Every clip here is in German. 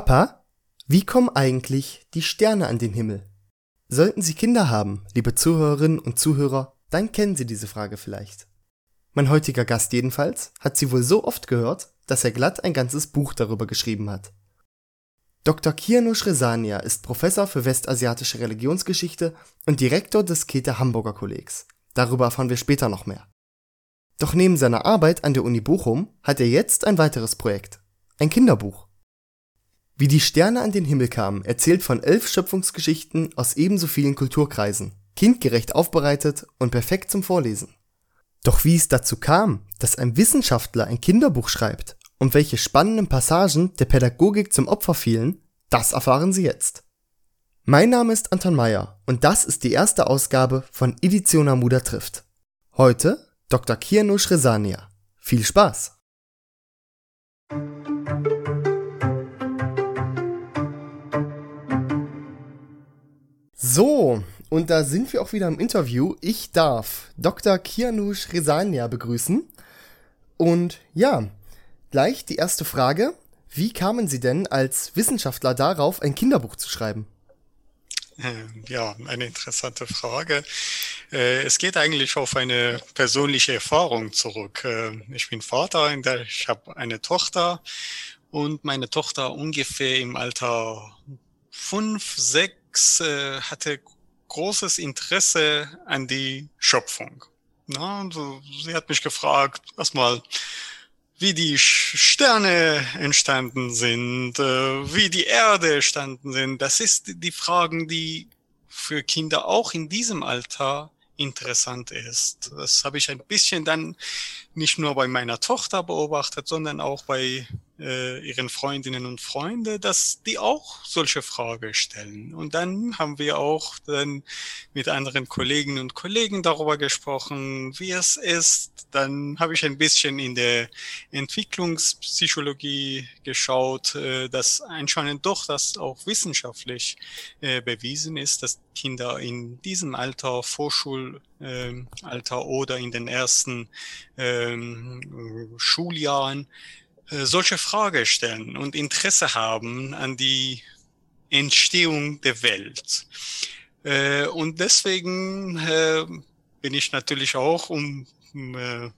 Papa, wie kommen eigentlich die Sterne an den Himmel? Sollten Sie Kinder haben, liebe Zuhörerinnen und Zuhörer, dann kennen Sie diese Frage vielleicht. Mein heutiger Gast jedenfalls hat sie wohl so oft gehört, dass er glatt ein ganzes Buch darüber geschrieben hat. Dr. Kianush Resania ist Professor für westasiatische Religionsgeschichte und Direktor des Käthe Hamburger Kollegs. Darüber erfahren wir später noch mehr. Doch neben seiner Arbeit an der Uni Bochum hat er jetzt ein weiteres Projekt. Ein Kinderbuch. Wie die Sterne an den Himmel kamen, erzählt von elf Schöpfungsgeschichten aus ebenso vielen Kulturkreisen, kindgerecht aufbereitet und perfekt zum Vorlesen. Doch wie es dazu kam, dass ein Wissenschaftler ein Kinderbuch schreibt und welche spannenden Passagen der Pädagogik zum Opfer fielen, das erfahren Sie jetzt. Mein Name ist Anton Meyer und das ist die erste Ausgabe von Edition Amuda trifft. Heute Dr. Kianush Resania. Viel Spaß! So, und da sind wir auch wieder im Interview. Ich darf Dr. Kianush Resania begrüßen. Und ja, gleich die erste Frage. Wie kamen Sie denn als Wissenschaftler darauf, ein Kinderbuch zu schreiben? Ähm, ja, eine interessante Frage. Äh, es geht eigentlich auf eine persönliche Erfahrung zurück. Ähm, ich bin Vater, ich habe eine Tochter und meine Tochter ungefähr im Alter fünf, sechs äh, hatte großes Interesse an die Schöpfung. Sie hat mich gefragt, erstmal, wie die Sterne entstanden sind, äh, wie die Erde entstanden sind. Das ist die Fragen, die für Kinder auch in diesem Alter interessant ist. Das habe ich ein bisschen dann nicht nur bei meiner Tochter beobachtet, sondern auch bei äh, ihren Freundinnen und Freunden, dass die auch solche Fragen stellen. Und dann haben wir auch dann mit anderen Kolleginnen und Kollegen darüber gesprochen, wie es ist. Dann habe ich ein bisschen in der Entwicklungspsychologie geschaut, äh, dass anscheinend doch das auch wissenschaftlich äh, bewiesen ist, dass Kinder in diesem Alter, Vorschulalter äh, oder in den ersten ähm, Schuljahren, solche Fragen stellen und Interesse haben an die Entstehung der Welt. Äh, und deswegen äh, bin ich natürlich auch, um, um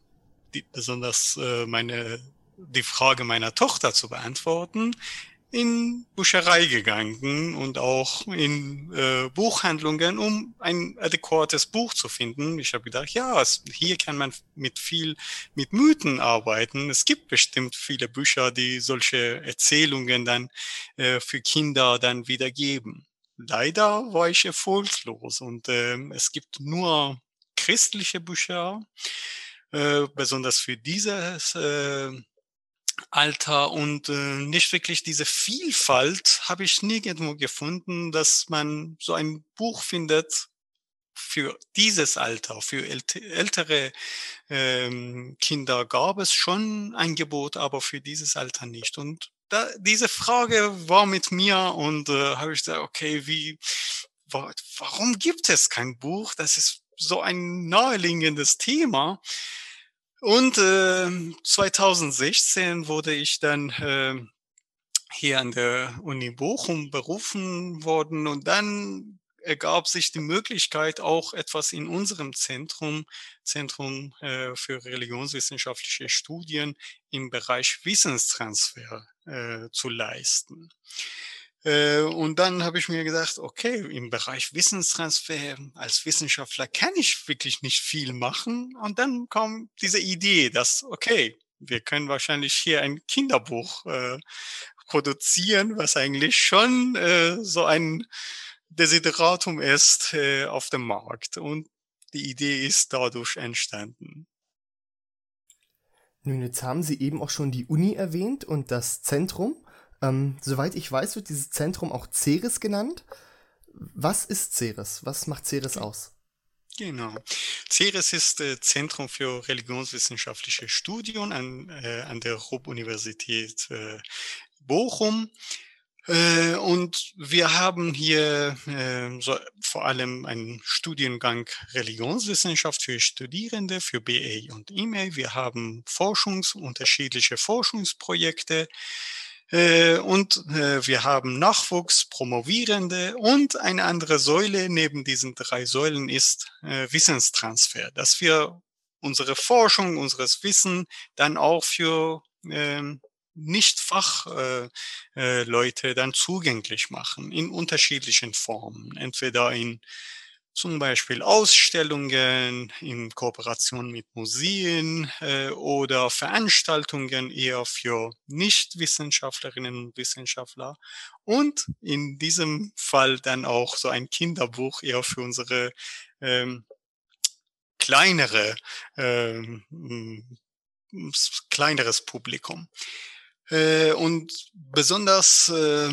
die, besonders meine, die Frage meiner Tochter zu beantworten, in Bücherei gegangen und auch in äh, Buchhandlungen, um ein adäquates Buch zu finden. Ich habe gedacht, ja, es, hier kann man mit viel, mit Mythen arbeiten. Es gibt bestimmt viele Bücher, die solche Erzählungen dann äh, für Kinder dann wiedergeben. Leider war ich erfolglos und äh, es gibt nur christliche Bücher, äh, besonders für dieses äh, Alter und äh, nicht wirklich diese Vielfalt habe ich nirgendwo gefunden, dass man so ein Buch findet für dieses Alter, für ältere ähm, Kinder gab es schon ein Gebot, aber für dieses Alter nicht. Und da, diese Frage war mit mir und äh, habe ich gesagt, okay, wie, wa warum gibt es kein Buch? Das ist so ein naheliegendes Thema. Und äh, 2016 wurde ich dann äh, hier an der Uni Bochum berufen worden und dann ergab sich die Möglichkeit, auch etwas in unserem Zentrum, Zentrum äh, für religionswissenschaftliche Studien im Bereich Wissenstransfer äh, zu leisten. Äh, und dann habe ich mir gedacht, okay, im Bereich Wissenstransfer als Wissenschaftler kann ich wirklich nicht viel machen. Und dann kam diese Idee, dass, okay, wir können wahrscheinlich hier ein Kinderbuch äh, produzieren, was eigentlich schon äh, so ein Desideratum ist äh, auf dem Markt. Und die Idee ist dadurch entstanden. Nun, jetzt haben Sie eben auch schon die Uni erwähnt und das Zentrum. Ähm, soweit ich weiß, wird dieses Zentrum auch Ceres genannt. Was ist Ceres? Was macht Ceres aus? Genau. Ceres ist äh, Zentrum für religionswissenschaftliche Studien an, äh, an der Ruhr-Universität äh, Bochum. Äh, und wir haben hier äh, so, vor allem einen Studiengang Religionswissenschaft für Studierende, für BA und E-Mail. Wir haben Forschungs, unterschiedliche Forschungsprojekte und äh, wir haben Nachwuchs, Promovierende und eine andere Säule neben diesen drei Säulen ist äh, Wissenstransfer, dass wir unsere Forschung, unseres Wissen dann auch für ähm, nicht Fachleute äh, Leute dann zugänglich machen in unterschiedlichen Formen, entweder in zum Beispiel Ausstellungen in Kooperation mit Museen äh, oder Veranstaltungen eher für Nichtwissenschaftlerinnen und Wissenschaftler und in diesem Fall dann auch so ein Kinderbuch eher für unsere ähm, kleinere ähm, kleineres Publikum. Äh, und besonders äh,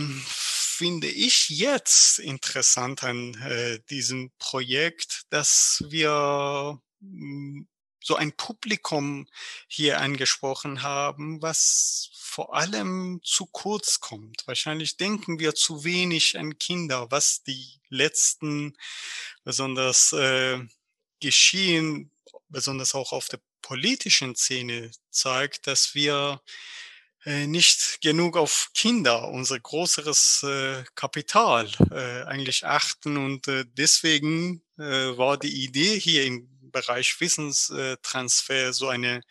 finde ich jetzt interessant an äh, diesem Projekt, dass wir hm, so ein Publikum hier angesprochen haben, was vor allem zu kurz kommt. Wahrscheinlich denken wir zu wenig an Kinder, was die letzten besonders äh, geschehen, besonders auch auf der politischen Szene zeigt, dass wir nicht genug auf Kinder, unser größeres äh, Kapital äh, eigentlich achten. Und äh, deswegen äh, war die Idee hier im Bereich Wissenstransfer so eine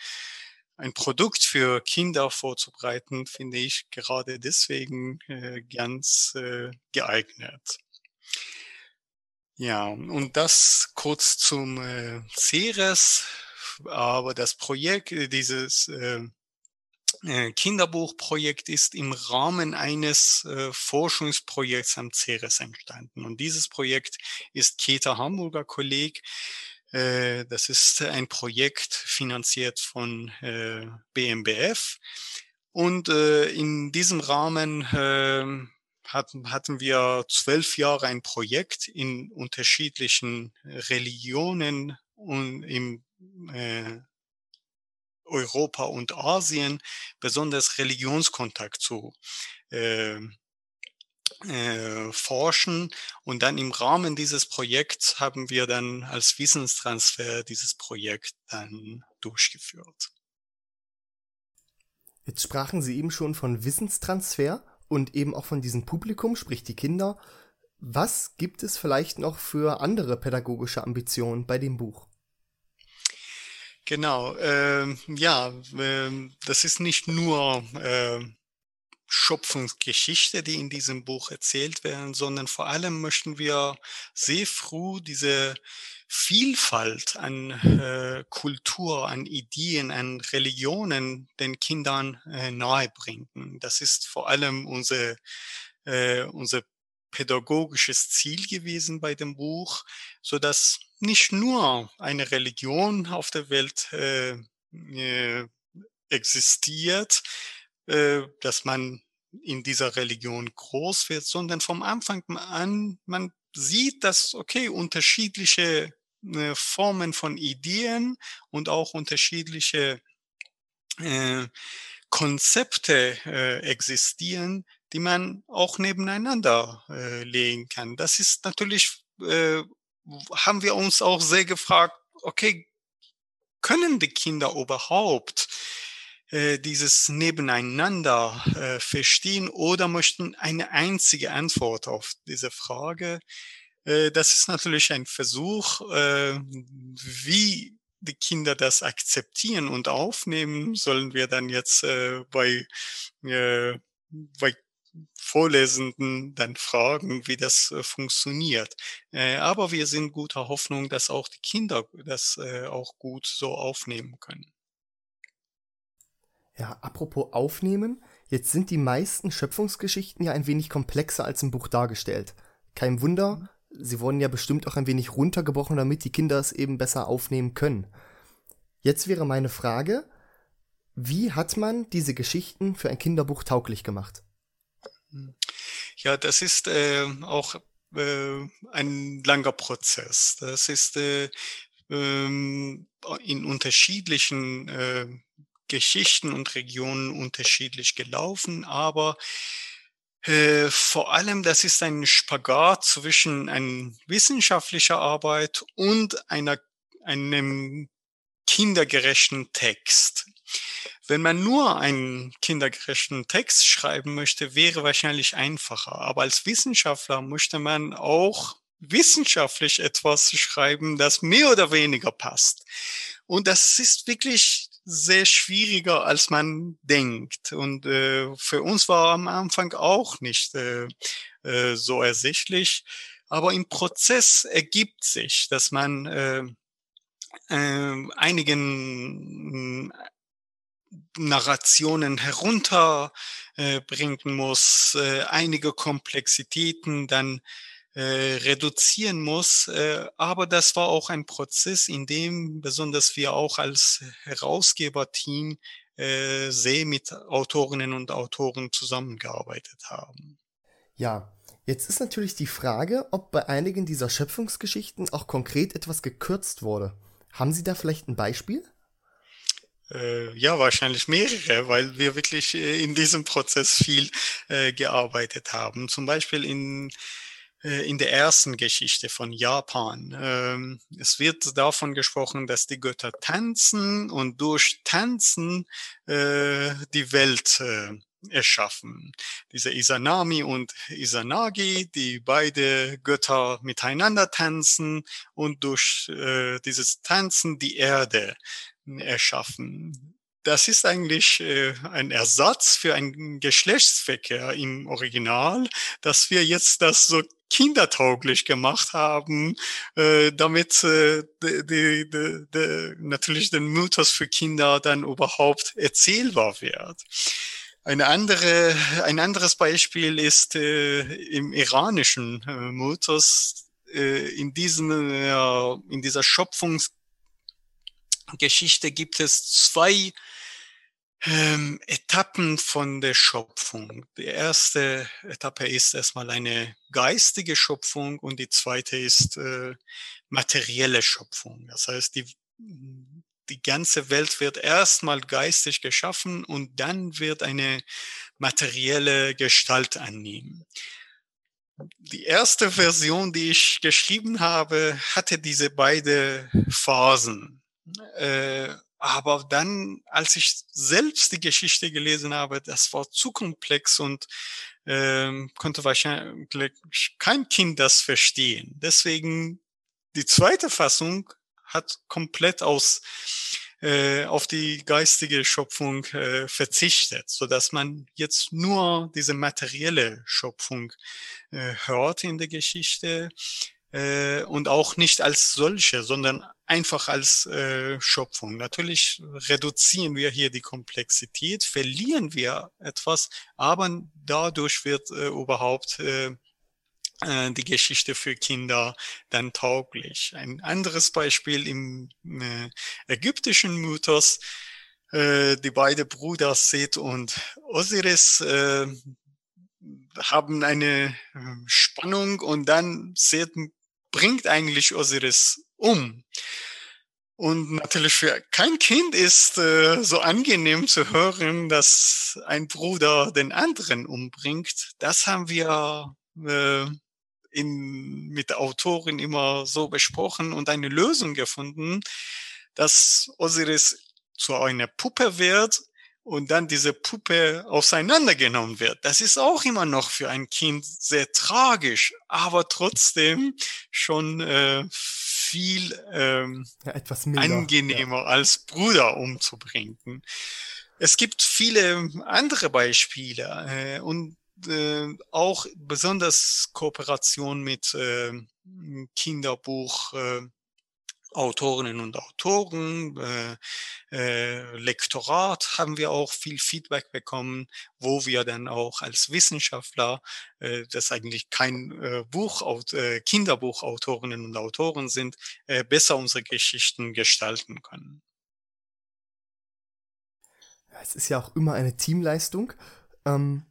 ein Produkt für Kinder vorzubereiten, finde ich gerade deswegen äh, ganz äh, geeignet. Ja, und das kurz zum äh, Ceres, aber das Projekt, dieses äh, Kinderbuchprojekt ist im Rahmen eines äh, Forschungsprojekts am Ceres entstanden. Und dieses Projekt ist Keta Hamburger Kolleg. Äh, das ist ein Projekt finanziert von BMBF. Und in diesem Rahmen ähm, hatten, wir zwölf Jahre ein Projekt in unterschiedlichen Religionen und im Europa und Asien besonders Religionskontakt zu äh, äh, forschen. Und dann im Rahmen dieses Projekts haben wir dann als Wissenstransfer dieses Projekt dann durchgeführt. Jetzt sprachen Sie eben schon von Wissenstransfer und eben auch von diesem Publikum, sprich die Kinder. Was gibt es vielleicht noch für andere pädagogische Ambitionen bei dem Buch? Genau, ähm, ja, ähm, das ist nicht nur äh, Schöpfungsgeschichte, die in diesem Buch erzählt werden, sondern vor allem möchten wir sehr früh diese Vielfalt an äh, Kultur, an Ideen, an Religionen den Kindern äh, nahebringen. Das ist vor allem unser, äh, unser pädagogisches Ziel gewesen bei dem Buch, so dass nicht nur eine Religion auf der Welt äh, äh, existiert, äh, dass man in dieser Religion groß wird, sondern vom Anfang an man sieht, dass okay unterschiedliche äh, Formen von Ideen und auch unterschiedliche äh, Konzepte äh, existieren, die man auch nebeneinander äh, legen kann. Das ist natürlich, äh, haben wir uns auch sehr gefragt, okay, können die Kinder überhaupt äh, dieses Nebeneinander äh, verstehen oder möchten eine einzige Antwort auf diese Frage? Äh, das ist natürlich ein Versuch, äh, wie die Kinder das akzeptieren und aufnehmen, sollen wir dann jetzt äh, bei, äh, bei Vorlesenden dann fragen, wie das äh, funktioniert. Äh, aber wir sind guter Hoffnung, dass auch die Kinder das äh, auch gut so aufnehmen können. Ja, apropos aufnehmen, jetzt sind die meisten Schöpfungsgeschichten ja ein wenig komplexer als im Buch dargestellt. Kein Wunder, mhm. sie wurden ja bestimmt auch ein wenig runtergebrochen, damit die Kinder es eben besser aufnehmen können. Jetzt wäre meine Frage, wie hat man diese Geschichten für ein Kinderbuch tauglich gemacht? Ja, das ist äh, auch äh, ein langer Prozess. Das ist äh, ähm, in unterschiedlichen äh, Geschichten und Regionen unterschiedlich gelaufen, aber äh, vor allem, das ist ein Spagat zwischen einer wissenschaftlicher Arbeit und einer, einem kindergerechten Text. Wenn man nur einen kindergerechten Text schreiben möchte, wäre wahrscheinlich einfacher. Aber als Wissenschaftler möchte man auch wissenschaftlich etwas schreiben, das mehr oder weniger passt. Und das ist wirklich sehr schwieriger, als man denkt. Und äh, für uns war am Anfang auch nicht äh, äh, so ersichtlich. Aber im Prozess ergibt sich, dass man äh, äh, einigen Narrationen herunterbringen muss, äh, einige Komplexitäten dann äh, reduzieren muss. Äh, aber das war auch ein Prozess, in dem besonders wir auch als Herausgeberteam äh, sehr mit Autorinnen und Autoren zusammengearbeitet haben. Ja, jetzt ist natürlich die Frage, ob bei einigen dieser Schöpfungsgeschichten auch konkret etwas gekürzt wurde. Haben Sie da vielleicht ein Beispiel? Äh, ja, wahrscheinlich mehrere, weil wir wirklich äh, in diesem Prozess viel äh, gearbeitet haben. Zum Beispiel in äh, in der ersten Geschichte von Japan. Ähm, es wird davon gesprochen, dass die Götter tanzen und durch Tanzen die Welt erschaffen. Diese Isanami und Isanagi, die beide Götter miteinander tanzen und durch dieses Tanzen die Erde erschaffen das ist eigentlich äh, ein Ersatz für einen Geschlechtsverkehr im Original, dass wir jetzt das so kindertauglich gemacht haben, äh, damit äh, die, die, die, natürlich den Mythos für Kinder dann überhaupt erzählbar wird. Eine andere, ein anderes Beispiel ist äh, im iranischen äh, Mythos, äh, in, diesem, äh, in dieser Schöpfungsgeschichte gibt es zwei ähm, Etappen von der Schöpfung. Die erste Etappe ist erstmal eine geistige Schöpfung und die zweite ist äh, materielle Schöpfung. Das heißt, die, die ganze Welt wird erstmal geistig geschaffen und dann wird eine materielle Gestalt annehmen. Die erste Version, die ich geschrieben habe, hatte diese beide Phasen. Äh, aber dann, als ich selbst die Geschichte gelesen habe, das war zu komplex und ähm, konnte wahrscheinlich kein Kind das verstehen. Deswegen die zweite Fassung hat komplett aus äh, auf die geistige Schöpfung äh, verzichtet, so dass man jetzt nur diese materielle Schöpfung äh, hört in der Geschichte äh, und auch nicht als solche, sondern einfach als äh, Schöpfung. Natürlich reduzieren wir hier die Komplexität, verlieren wir etwas, aber dadurch wird äh, überhaupt äh, die Geschichte für Kinder dann tauglich. Ein anderes Beispiel im äh, ägyptischen Mythos, äh, die beiden Brüder Seth und Osiris äh, haben eine äh, Spannung und dann Seth bringt eigentlich Osiris um. Und natürlich für kein Kind ist äh, so angenehm zu hören, dass ein Bruder den anderen umbringt. Das haben wir äh, in, mit der Autorin immer so besprochen und eine Lösung gefunden, dass Osiris zu einer Puppe wird und dann diese Puppe auseinandergenommen wird. Das ist auch immer noch für ein Kind sehr tragisch, aber trotzdem schon äh, viel ähm, ja, etwas angenehmer ja. als Bruder umzubringen. Es gibt viele andere Beispiele äh, und äh, auch besonders Kooperation mit äh, Kinderbuch. Äh, Autorinnen und Autoren, äh, äh, Lektorat haben wir auch viel Feedback bekommen, wo wir dann auch als Wissenschaftler, äh, das eigentlich kein Buch, Kinderbuchautorinnen und Autoren sind, besser unsere Geschichten gestalten können. Es ist ja auch immer eine Teamleistung. Ähm,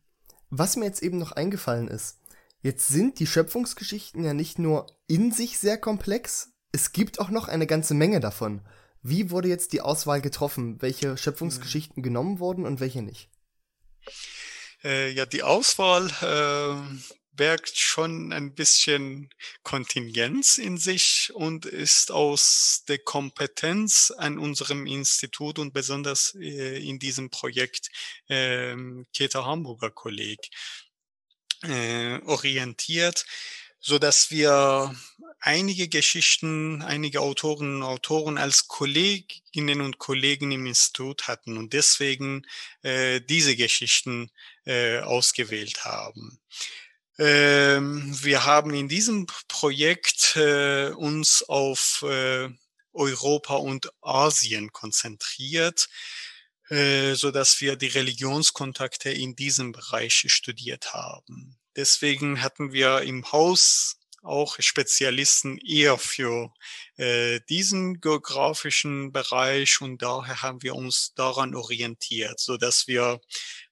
was mir jetzt eben noch eingefallen ist, jetzt sind die Schöpfungsgeschichten ja nicht nur in sich sehr komplex, es gibt auch noch eine ganze Menge davon. Wie wurde jetzt die Auswahl getroffen? Welche Schöpfungsgeschichten genommen wurden und welche nicht? Äh, ja, die Auswahl, äh, birgt schon ein bisschen Kontingenz in sich und ist aus der Kompetenz an unserem Institut und besonders äh, in diesem Projekt äh, Keter Hamburger Kolleg äh, orientiert, so dass wir einige Geschichten, einige Autorinnen und Autoren als Kolleginnen und Kollegen im Institut hatten und deswegen äh, diese Geschichten äh, ausgewählt haben. Ähm, wir haben in diesem Projekt äh, uns auf äh, Europa und Asien konzentriert, äh, so dass wir die Religionskontakte in diesem Bereich studiert haben. Deswegen hatten wir im Haus auch Spezialisten eher für äh, diesen geografischen Bereich und daher haben wir uns daran orientiert, so dass wir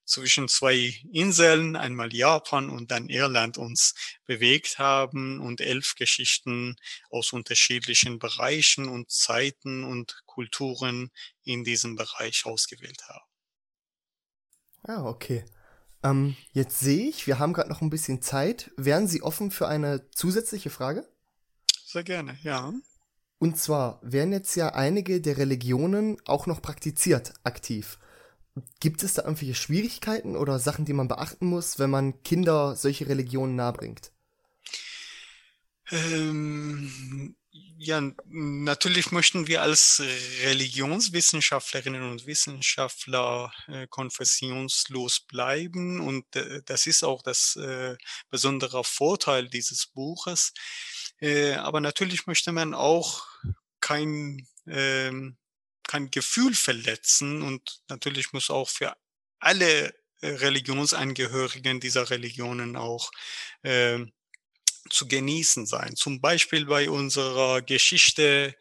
zwischen zwei Inseln, einmal Japan und dann Irland, uns bewegt haben und elf Geschichten aus unterschiedlichen Bereichen und Zeiten und Kulturen in diesem Bereich ausgewählt haben. Ah, okay. Ähm, jetzt sehe ich, wir haben gerade noch ein bisschen Zeit. Wären Sie offen für eine zusätzliche Frage? Sehr gerne, ja. Und zwar werden jetzt ja einige der Religionen auch noch praktiziert aktiv. Gibt es da irgendwelche Schwierigkeiten oder Sachen, die man beachten muss, wenn man Kinder solche Religionen nahebringt? Ähm, ja, natürlich möchten wir als Religionswissenschaftlerinnen und Wissenschaftler äh, konfessionslos bleiben und äh, das ist auch das äh, besondere Vorteil dieses Buches. Äh, aber natürlich möchte man auch kein ähm, kein Gefühl verletzen und natürlich muss auch für alle äh, Religionsangehörigen dieser Religionen auch äh, zu genießen sein. Zum Beispiel bei unserer Geschichte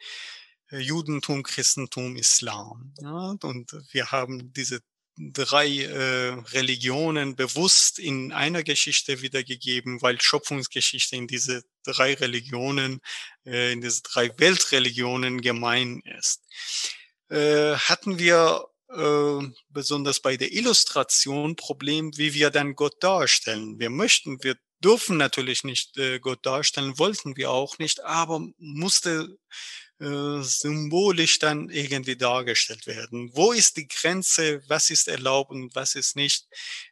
äh, Judentum, Christentum, Islam. Ja, und wir haben diese drei äh, Religionen bewusst in einer Geschichte wiedergegeben, weil Schöpfungsgeschichte in diese drei Religionen, äh, in diese drei Weltreligionen gemein ist äh, hatten wir äh, besonders bei der Illustration Problem, wie wir dann Gott darstellen. Wir möchten, wir dürfen natürlich nicht äh, Gott darstellen, wollten wir auch nicht, aber musste äh, symbolisch dann irgendwie dargestellt werden. Wo ist die Grenze? Was ist erlaubt und was ist nicht?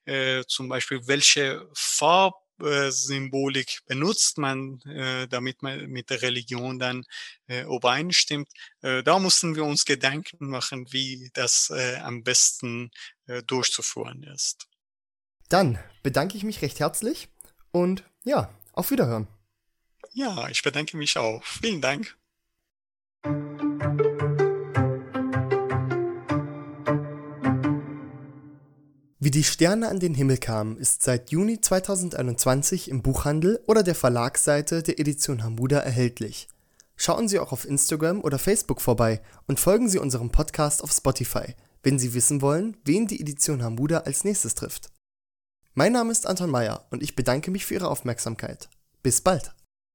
Äh, zum Beispiel, welche Farbe Symbolik benutzt man, äh, damit man mit der Religion dann äh, übereinstimmt. Äh, da mussten wir uns Gedanken machen, wie das am besten durchzuführen ist. Dann bedanke ich mich recht herzlich und ja, auf Wiederhören. Ja, ich bedanke mich auch. Vielen Dank. Wie die Sterne an den Himmel kamen ist seit Juni 2021 im Buchhandel oder der Verlagsseite der Edition Hamuda erhältlich. Schauen Sie auch auf Instagram oder Facebook vorbei und folgen Sie unserem Podcast auf Spotify, wenn Sie wissen wollen, wen die Edition Hamuda als nächstes trifft. Mein Name ist Anton Meyer und ich bedanke mich für Ihre Aufmerksamkeit. Bis bald!